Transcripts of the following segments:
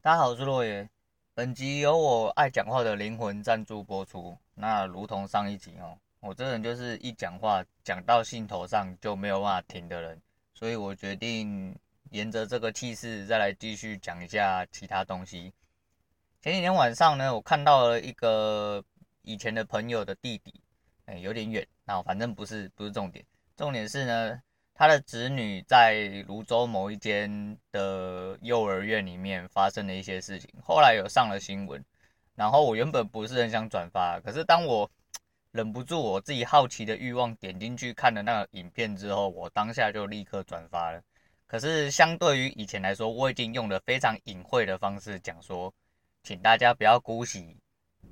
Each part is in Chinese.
大家好，我是洛爷。本集由我爱讲话的灵魂赞助播出。那如同上一集哦，我这人就是一讲话讲到兴头上就没有办法停的人，所以我决定沿着这个气势再来继续讲一下其他东西。前几天晚上呢，我看到了一个以前的朋友的弟弟，哎，有点远，那反正不是不是重点，重点是呢。他的子女在泸州某一间的幼儿园里面发生了一些事情，后来有上了新闻。然后我原本不是很想转发，可是当我忍不住我自己好奇的欲望点进去看了那个影片之后，我当下就立刻转发了。可是相对于以前来说，我已经用了非常隐晦的方式讲说，请大家不要姑息，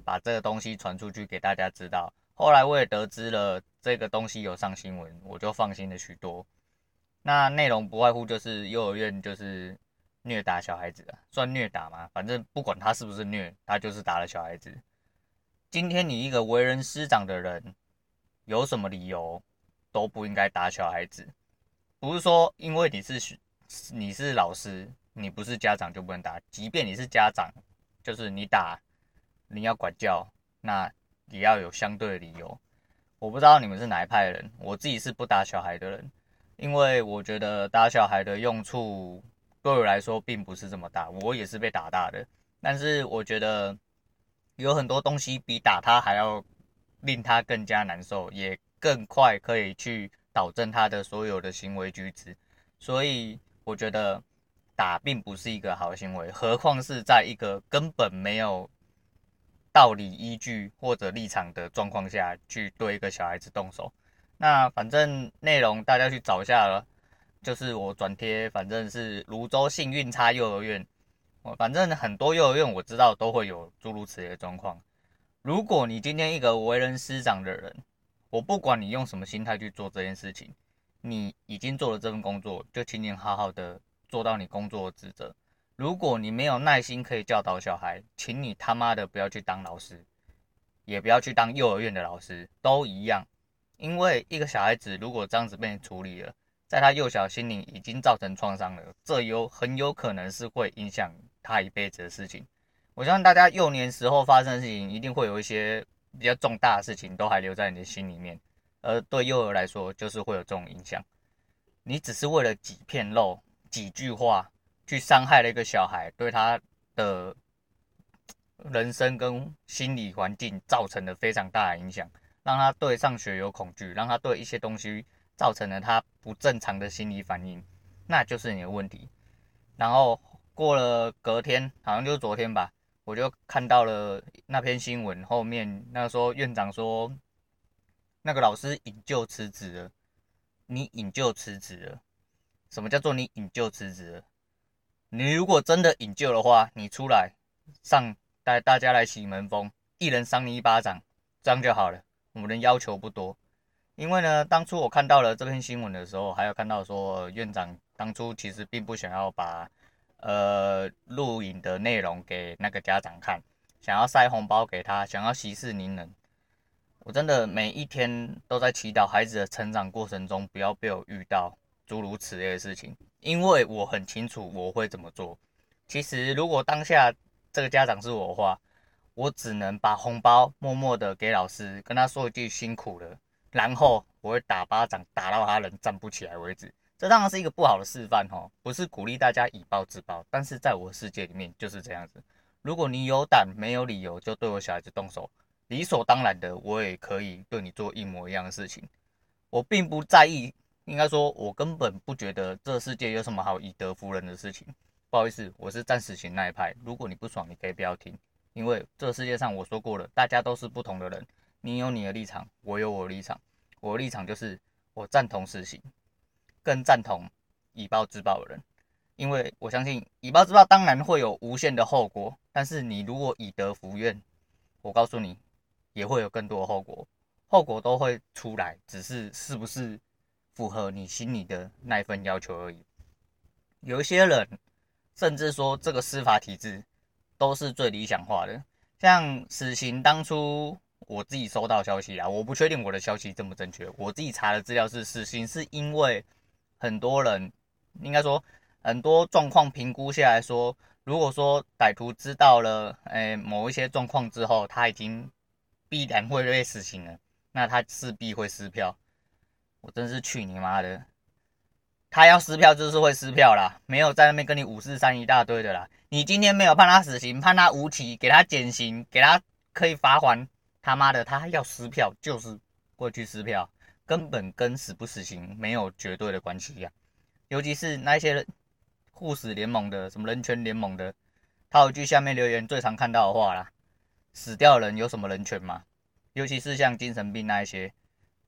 把这个东西传出去给大家知道。后来我也得知了这个东西有上新闻，我就放心了许多。那内容不外乎就是幼儿园就是虐打小孩子啊，算虐打吗？反正不管他是不是虐，他就是打了小孩子。今天你一个为人师长的人，有什么理由都不应该打小孩子？不是说因为你是你是老师，你不是家长就不能打。即便你是家长，就是你打，你要管教，那也要有相对的理由。我不知道你们是哪一派的人，我自己是不打小孩的人。因为我觉得打小孩的用处对我来说并不是这么大，我也是被打大的。但是我觉得有很多东西比打他还要令他更加难受，也更快可以去导正他的所有的行为举止。所以我觉得打并不是一个好行为，何况是在一个根本没有道理依据或者立场的状况下去对一个小孩子动手。那反正内容大家去找一下了，就是我转贴，反正是泸州幸运差幼儿园，我反正很多幼儿园我知道都会有诸如此类的状况。如果你今天一个为人师长的人，我不管你用什么心态去做这件事情，你已经做了这份工作，就请你好好的做到你工作的职责。如果你没有耐心可以教导小孩，请你他妈的不要去当老师，也不要去当幼儿园的老师，都一样。因为一个小孩子如果这样子被处理了，在他幼小心灵已经造成创伤了，这有很有可能是会影响他一辈子的事情。我相信大家幼年时候发生的事情，一定会有一些比较重大的事情都还留在你的心里面，而对幼儿来说，就是会有这种影响。你只是为了几片肉、几句话，去伤害了一个小孩，对他的人生跟心理环境造成了非常大的影响。让他对上学有恐惧，让他对一些东西造成了他不正常的心理反应，那就是你的问题。然后过了隔天，好像就是昨天吧，我就看到了那篇新闻，后面那个时候院长说，那个老师引咎辞职了。你引咎辞职了？什么叫做你引咎辞职了？你如果真的引咎的话，你出来上带大家来洗门风，一人赏你一巴掌，这样就好了。我们的要求不多，因为呢，当初我看到了这篇新闻的时候，还有看到说院长当初其实并不想要把呃录影的内容给那个家长看，想要塞红包给他，想要息事宁人。我真的每一天都在祈祷孩子的成长过程中不要被我遇到诸如此类的事情，因为我很清楚我会怎么做。其实如果当下这个家长是我的话，我只能把红包默默的给老师，跟他说一句辛苦了，然后我会打巴掌打到他人站不起来为止。这当然是一个不好的示范哦，不是鼓励大家以暴制暴，但是在我的世界里面就是这样子。如果你有胆没有理由就对我小孩子动手，理所当然的我也可以对你做一模一样的事情。我并不在意，应该说我根本不觉得这世界有什么好以德服人的事情。不好意思，我是暂时型那一派。如果你不爽，你可以不要听。因为这个世界上我说过了，大家都是不同的人，你有你的立场，我有我的立场。我的立场就是我赞同死刑，更赞同以暴制暴的人，因为我相信以暴制暴当然会有无限的后果，但是你如果以德服怨，我告诉你也会有更多的后果，后果都会出来，只是是不是符合你心里的那一份要求而已。有一些人甚至说这个司法体制。都是最理想化的，像死刑当初我自己收到消息啊，我不确定我的消息正不正确。我自己查的资料是，死刑是因为很多人应该说，很多状况评估下来说，如果说歹徒知道了，诶某一些状况之后，他已经必然会被死刑了，那他势必会撕票。我真是去你妈的！他要撕票就是会撕票啦，没有在那边跟你五四三一大堆的啦。你今天没有判他死刑，判他无期，给他减刑，给他可以罚还，他妈的，他要撕票就是过去撕票，根本跟死不死刑没有绝对的关系呀。尤其是那些护士联盟的，什么人权联盟的，他有句下面留言最常看到的话啦：死掉的人有什么人权吗？尤其是像精神病那一些。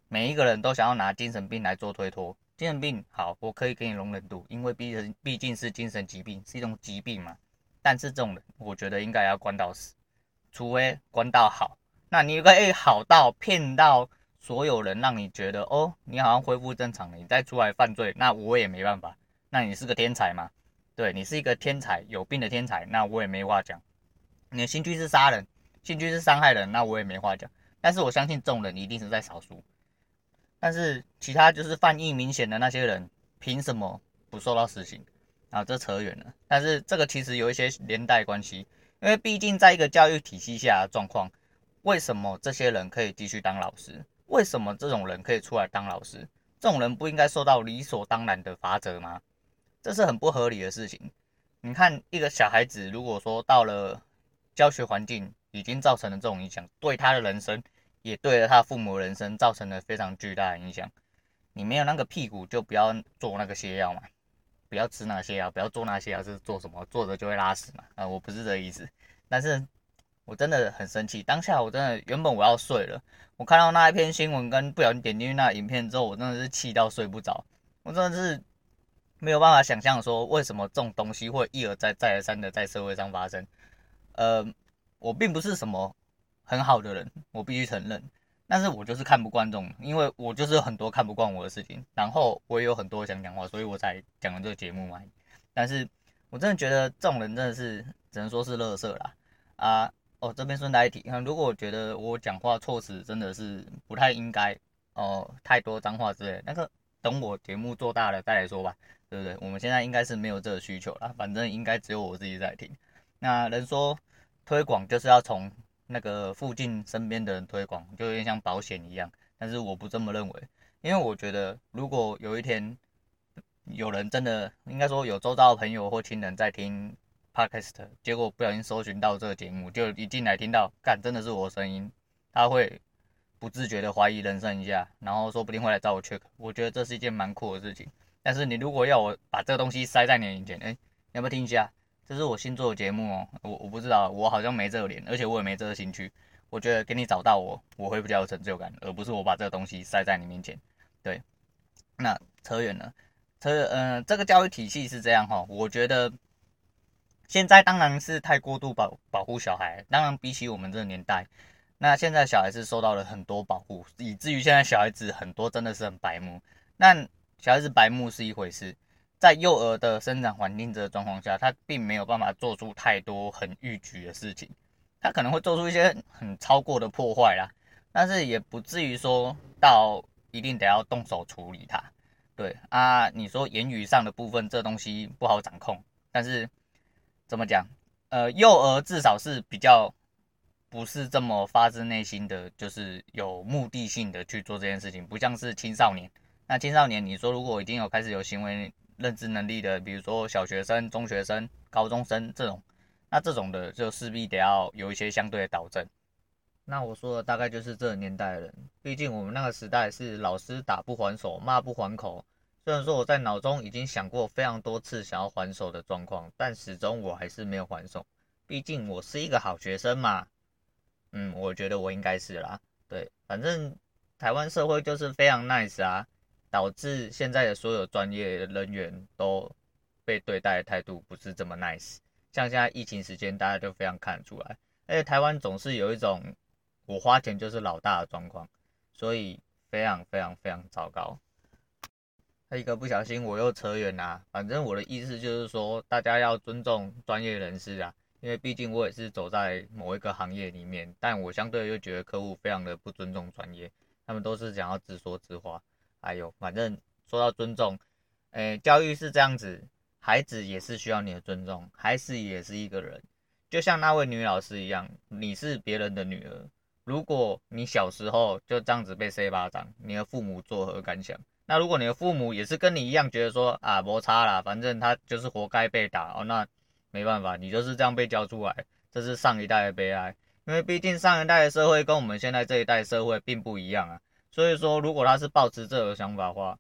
每一个人都想要拿精神病来做推脱，精神病好，我可以给你容忍度，因为毕竟毕竟是精神疾病，是一种疾病嘛。但是这种人，我觉得应该要关到死，除非关到好。那你可以好到骗到所有人，让你觉得哦，你好像恢复正常了，你再出来犯罪，那我也没办法。那你是个天才嘛？对，你是一个天才，有病的天才，那我也没话讲。你的兴趣是杀人，兴趣是伤害人，那我也没话讲。但是我相信这种人一定是在少数。但是其他就是犯意明显的那些人，凭什么不受到死刑？啊，这扯远了。但是这个其实有一些连带关系，因为毕竟在一个教育体系下的状况，为什么这些人可以继续当老师？为什么这种人可以出来当老师？这种人不应该受到理所当然的罚则吗？这是很不合理的事情。你看一个小孩子，如果说到了教学环境已经造成了这种影响，对他的人生。也对了他父母人生造成了非常巨大的影响。你没有那个屁股，就不要做那个泻药嘛，不要吃那些药，不要做那些药，是做什么？坐着就会拉屎嘛。啊，我不是这个意思。但是我真的很生气，当下我真的原本我要睡了，我看到那一篇新闻跟不小心点进去那影片之后，我真的是气到睡不着。我真的是没有办法想象说为什么这种东西会一而再再而三的在社会上发生。呃，我并不是什么。很好的人，我必须承认，但是我就是看不惯这种，因为我就是很多看不惯我的事情，然后我也有很多想讲话，所以我才讲了这个节目嘛。但是我真的觉得这种人真的是只能说是垃圾啦。啊！哦，这边顺带一提，如果我觉得我讲话措辞真的是不太应该哦，太多脏话之类，那个等我节目做大了再来说吧，对不对？我们现在应该是没有这个需求啦，反正应该只有我自己在听。那人说推广就是要从。那个附近身边的人推广，就有点像保险一样，但是我不这么认为，因为我觉得如果有一天有人真的，应该说有周遭的朋友或亲人在听 podcast，结果不小心搜寻到这个节目，就一进来听到，干，真的是我声音，他会不自觉的怀疑人生一下，然后说不定会来找我 check，我觉得这是一件蛮酷的事情。但是你如果要我把这个东西塞在你面前，哎，你要不要听一下？这是我新做的节目哦，我我不知道，我好像没这个脸，而且我也没这个兴趣。我觉得给你找到我，我会比较有成就感，而不是我把这个东西塞在你面前。对，那扯远了，扯，嗯、呃，这个教育体系是这样哈，我觉得现在当然是太过度保保护小孩，当然比起我们这个年代，那现在小孩是受到了很多保护，以至于现在小孩子很多真的是很白目。那小孩子白目是一回事。在幼儿的生长环境这状况下，他并没有办法做出太多很逾矩的事情，他可能会做出一些很超过的破坏啦，但是也不至于说到一定得要动手处理他。对啊，你说言语上的部分，这东西不好掌控，但是怎么讲？呃，幼儿至少是比较不是这么发自内心的，就是有目的性的去做这件事情，不像是青少年。那青少年，你说如果已经有开始有行为，认知能力的，比如说小学生、中学生、高中生这种，那这种的就势必得要有一些相对的导正。那我说的大概就是这个年代的人，毕竟我们那个时代是老师打不还手，骂不还口。虽然说我在脑中已经想过非常多次想要还手的状况，但始终我还是没有还手。毕竟我是一个好学生嘛。嗯，我觉得我应该是啦。对，反正台湾社会就是非常 nice 啊。导致现在的所有专业人员都被对待的态度不是这么 nice，像现在疫情时间，大家就非常看得出来。而且台湾总是有一种我花钱就是老大的状况，所以非常非常非常糟糕。一个不小心我又扯远啦，反正我的意思就是说，大家要尊重专业人士啊，因为毕竟我也是走在某一个行业里面，但我相对又觉得客户非常的不尊重专业，他们都是想要自说自话。哎呦，反正说到尊重，诶，教育是这样子，孩子也是需要你的尊重，孩子也是一个人，就像那位女老师一样，你是别人的女儿。如果你小时候就这样子被塞巴掌，你的父母作何感想？那如果你的父母也是跟你一样觉得说啊，摩擦啦，反正他就是活该被打哦，那没办法，你就是这样被教出来，这是上一代的悲哀。因为毕竟上一代的社会跟我们现在这一代社会并不一样啊，所以说如果他是抱持这个想法的话，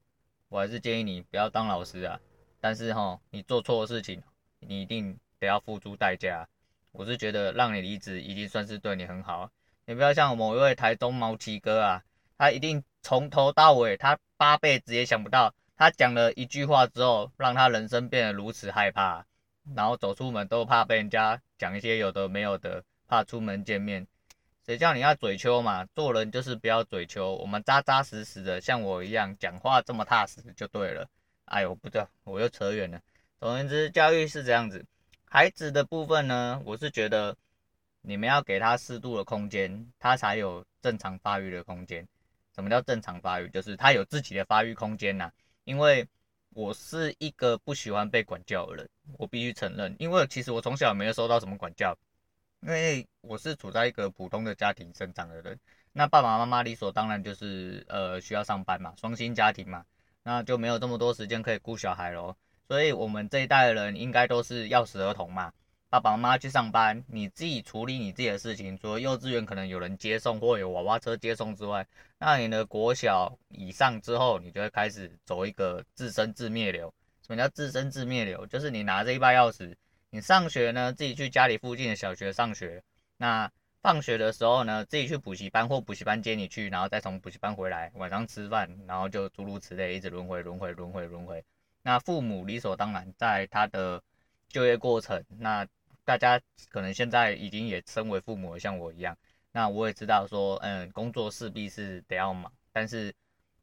我还是建议你不要当老师啊。但是哈，你做错的事情，你一定得要付出代价。我是觉得让你离职已经算是对你很好。你不要像某一位台中毛奇哥啊，他一定从头到尾，他八辈子也想不到，他讲了一句话之后，让他人生变得如此害怕，然后走出门都怕被人家讲一些有的没有的，怕出门见面。谁叫你要嘴秋嘛？做人就是不要嘴秋，我们扎扎实实的，像我一样讲话这么踏实就对了。哎呦，不知道，我又扯远了。总而言之，教育是这样子，孩子的部分呢，我是觉得。你们要给他适度的空间，他才有正常发育的空间。什么叫正常发育？就是他有自己的发育空间呐。因为我是一个不喜欢被管教的人，我必须承认。因为其实我从小没有受到什么管教，因为我是处在一个普通的家庭生长的人。那爸爸妈妈理所当然就是呃需要上班嘛，双薪家庭嘛，那就没有这么多时间可以顾小孩喽。所以我们这一代的人应该都是钥匙儿童嘛。爸爸妈妈去上班，你自己处理你自己的事情。除了幼稚园可能有人接送或有娃娃车接送之外，那你的国小以上之后，你就会开始走一个自生自灭流。什么叫自生自灭流？就是你拿着一把钥匙，你上学呢，自己去家里附近的小学上学。那放学的时候呢，自己去补习班或补习班接你去，然后再从补习班回来，晚上吃饭，然后就诸如此类，一直轮回轮回轮回轮回。那父母理所当然在他的就业过程，那。大家可能现在已经也身为父母，像我一样，那我也知道说，嗯，工作势必是得要忙，但是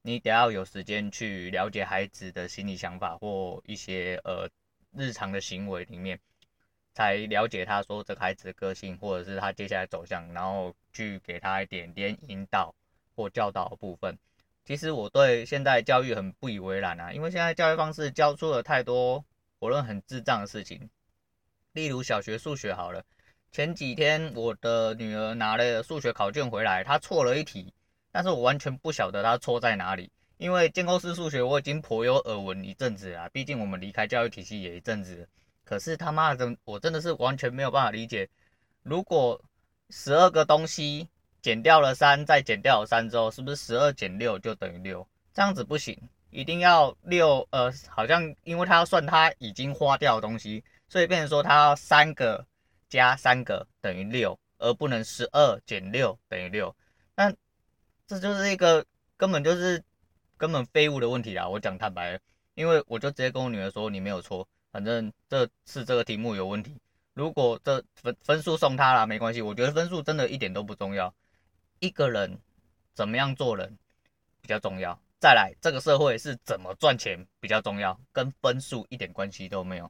你得要有时间去了解孩子的心理想法或一些呃日常的行为里面，才了解他说这个孩子的个性或者是他接下来走向，然后去给他一点点引导或教导的部分。其实我对现在教育很不以为然啊，因为现在教育方式教出了太多我认为很智障的事情。例如小学数学好了，前几天我的女儿拿了数学考卷回来，她错了一题，但是我完全不晓得她错在哪里，因为建构式数学我已经颇有耳闻一阵子了，毕竟我们离开教育体系也一阵子，可是他妈的，我真的是完全没有办法理解，如果十二个东西减掉了三，再减掉了三之后，是不是十二减六就等于六？这样子不行，一定要六，呃，好像因为他要算他已经花掉的东西。所以变成说，他要三个加三个等于六，而不能十二减六等于六。那这就是一个根本就是根本废物的问题啦。我讲坦白，因为我就直接跟我女儿说，你没有错，反正这是这个题目有问题。如果这分分数送他了，没关系。我觉得分数真的一点都不重要。一个人怎么样做人比较重要。再来，这个社会是怎么赚钱比较重要，跟分数一点关系都没有。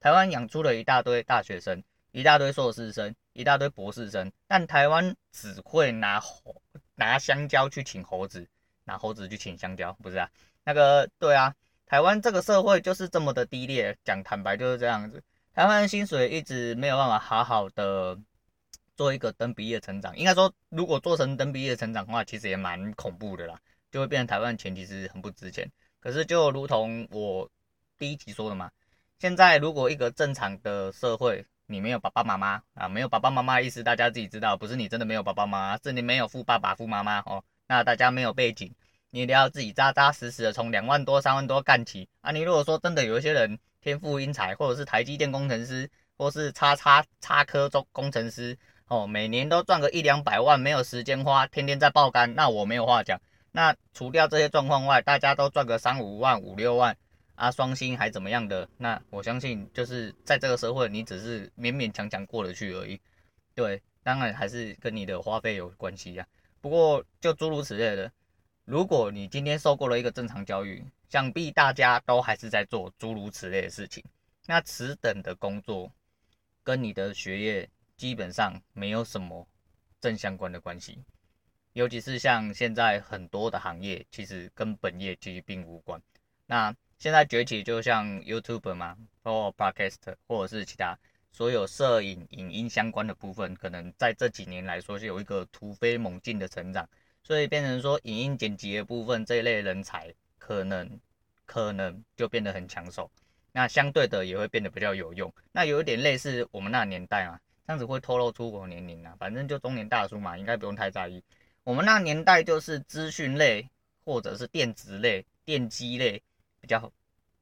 台湾养出了一大堆大学生，一大堆硕士生，一大堆博士生，但台湾只会拿猴拿香蕉去请猴子，拿猴子去请香蕉，不是啊？那个对啊，台湾这个社会就是这么的低劣，讲坦白就是这样子。台湾薪水一直没有办法好好的 做一个等比例的成长，应该说，如果做成等比例的成长的话，其实也蛮恐怖的啦，就会变成台湾钱其实很不值钱。可是就如同我第一集说的嘛。现在如果一个正常的社会，你没有爸爸妈妈啊，没有爸爸妈妈意思，大家自己知道，不是你真的没有爸爸妈妈，是你没有富爸爸、富妈妈哦。那大家没有背景，你一定要自己扎扎实实的从两万多、三万多干起啊。你如果说真的有一些人天赋英才，或者是台积电工程师，或是叉叉叉科中工程师哦，每年都赚个一两百万，没有时间花，天天在爆肝，那我没有话讲。那除掉这些状况外，大家都赚个三五万、五六万。啊，双薪还怎么样的？那我相信就是在这个社会，你只是勉勉强强过得去而已。对，当然还是跟你的花费有关系呀。不过就诸如此类的，如果你今天受过了一个正常教育，想必大家都还是在做诸如此类的事情。那此等的工作跟你的学业基本上没有什么正相关的关系，尤其是像现在很多的行业，其实跟本业其实并无关。那现在崛起，就像 YouTube 嘛，或 Podcast，或者是其他所有摄影、影音相关的部分，可能在这几年来说是有一个突飞猛进的成长，所以变成说影音剪辑的部分这一类人才，可能可能就变得很抢手，那相对的也会变得比较有用。那有一点类似我们那年代嘛，这样子会透露出我年龄啊，反正就中年大叔嘛，应该不用太在意。我们那年代就是资讯类或者是电子类、电机类比较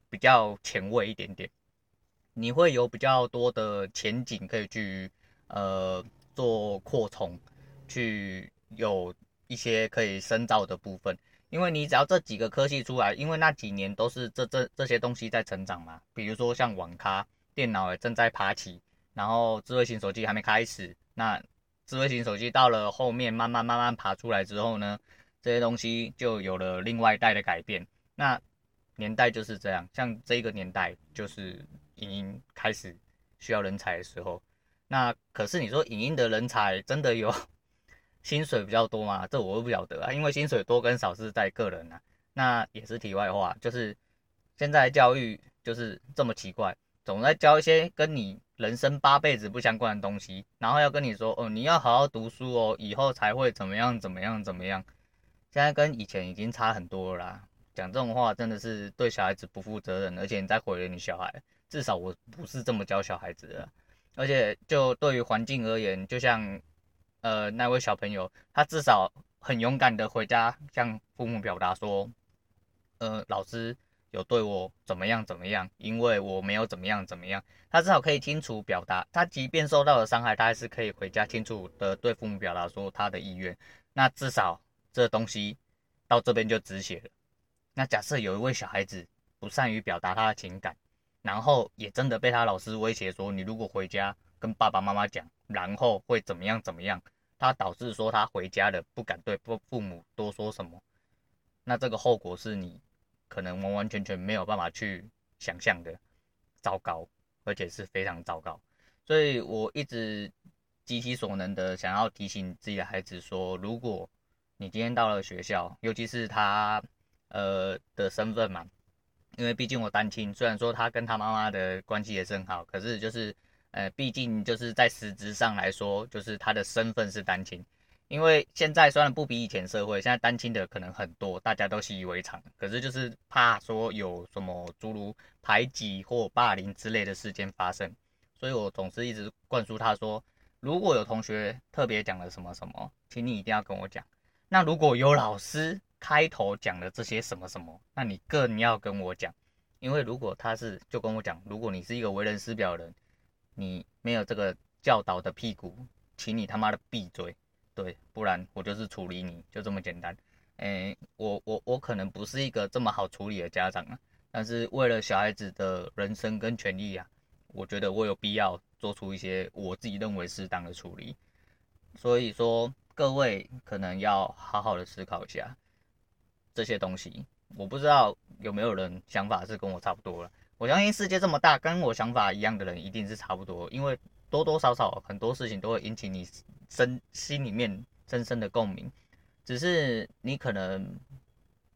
比较前卫一点点，你会有比较多的前景可以去呃做扩充，去有一些可以深造的部分。因为你只要这几个科系出来，因为那几年都是这这这些东西在成长嘛，比如说像网咖、电脑也正在爬起，然后智慧型手机还没开始，那。智慧型手机到了后面，慢慢慢慢爬出来之后呢，这些东西就有了另外一代的改变。那年代就是这样，像这个年代就是影音开始需要人才的时候。那可是你说影音的人才真的有薪水比较多嘛？这我都不晓得啊，因为薪水多跟少是在个人啊。那也是题外话，就是现在教育就是这么奇怪，总在教一些跟你。人生八辈子不相关的东西，然后要跟你说哦，你要好好读书哦，以后才会怎么样怎么样怎么样。现在跟以前已经差很多啦，讲这种话真的是对小孩子不负责任，而且你在毁了你小孩。至少我不是这么教小孩子的，而且就对于环境而言，就像呃那位小朋友，他至少很勇敢的回家向父母表达说，呃老师。有对我怎么样怎么样，因为我没有怎么样怎么样，他至少可以清楚表达，他即便受到了伤害，他还是可以回家清楚的对父母表达说他的意愿。那至少这东西到这边就止血了。那假设有一位小孩子不善于表达他的情感，然后也真的被他老师威胁说，你如果回家跟爸爸妈妈讲，然后会怎么样怎么样，他导致说他回家了不敢对父父母多说什么，那这个后果是你。可能完完全全没有办法去想象的糟糕，而且是非常糟糕。所以我一直极其所能的想要提醒自己的孩子说，如果你今天到了学校，尤其是他呃的身份嘛，因为毕竟我单亲，虽然说他跟他妈妈的关系也是很好，可是就是呃毕竟就是在实质上来说，就是他的身份是单亲。因为现在虽然不比以前社会，现在单亲的可能很多，大家都习以为常。可是就是怕说有什么诸如排挤或霸凌之类的事件发生，所以我总是一直灌输他说，如果有同学特别讲了什么什么，请你一定要跟我讲。那如果有老师开头讲了这些什么什么，那你更要跟我讲。因为如果他是就跟我讲，如果你是一个为人师表的人，你没有这个教导的屁股，请你他妈的闭嘴。对，不然我就是处理你，就这么简单。诶，我我我可能不是一个这么好处理的家长啊，但是为了小孩子的人生跟权益啊，我觉得我有必要做出一些我自己认为适当的处理。所以说，各位可能要好好的思考一下这些东西。我不知道有没有人想法是跟我差不多了。我相信世界这么大，跟我想法一样的人一定是差不多，因为多多少少很多事情都会引起你。深心里面深深的共鸣，只是你可能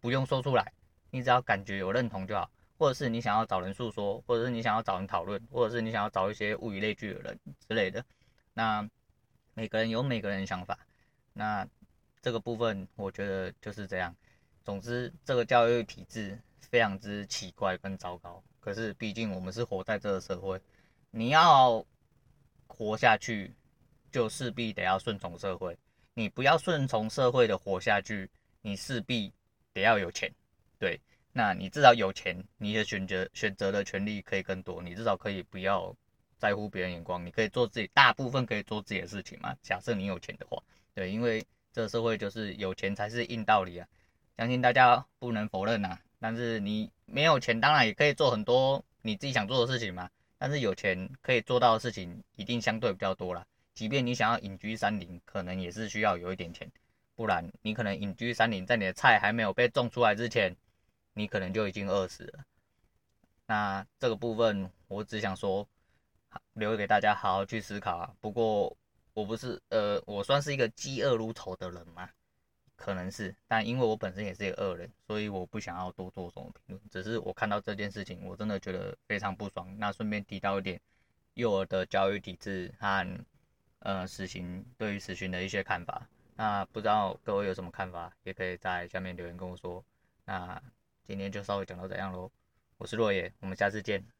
不用说出来，你只要感觉有认同就好，或者是你想要找人诉说，或者是你想要找人讨论，或者是你想要找一些物以类聚的人之类的。那每个人有每个人的想法，那这个部分我觉得就是这样。总之，这个教育体制非常之奇怪跟糟糕。可是毕竟我们是活在这个社会，你要活下去。就势必得要顺从社会，你不要顺从社会的活下去，你势必得要有钱，对，那你至少有钱，你的选择选择的权利可以更多，你至少可以不要在乎别人眼光，你可以做自己，大部分可以做自己的事情嘛。假设你有钱的话，对，因为这个社会就是有钱才是硬道理啊，相信大家不能否认呐。但是你没有钱，当然也可以做很多你自己想做的事情嘛，但是有钱可以做到的事情一定相对比较多啦。即便你想要隐居山林，可能也是需要有一点钱，不然你可能隐居山林，在你的菜还没有被种出来之前，你可能就已经饿死了。那这个部分我只想说，留给大家好好去思考啊。不过我不是呃，我算是一个饥饿如仇的人嘛，可能是，但因为我本身也是一个恶人，所以我不想要多做什么评论。只是我看到这件事情，我真的觉得非常不爽。那顺便提到一点，幼儿的教育体制和呃死刑对于死刑的一些看法。那不知道各位有什么看法，也可以在下面留言跟我说。那今天就稍微讲到这样喽，我是洛野，我们下次见。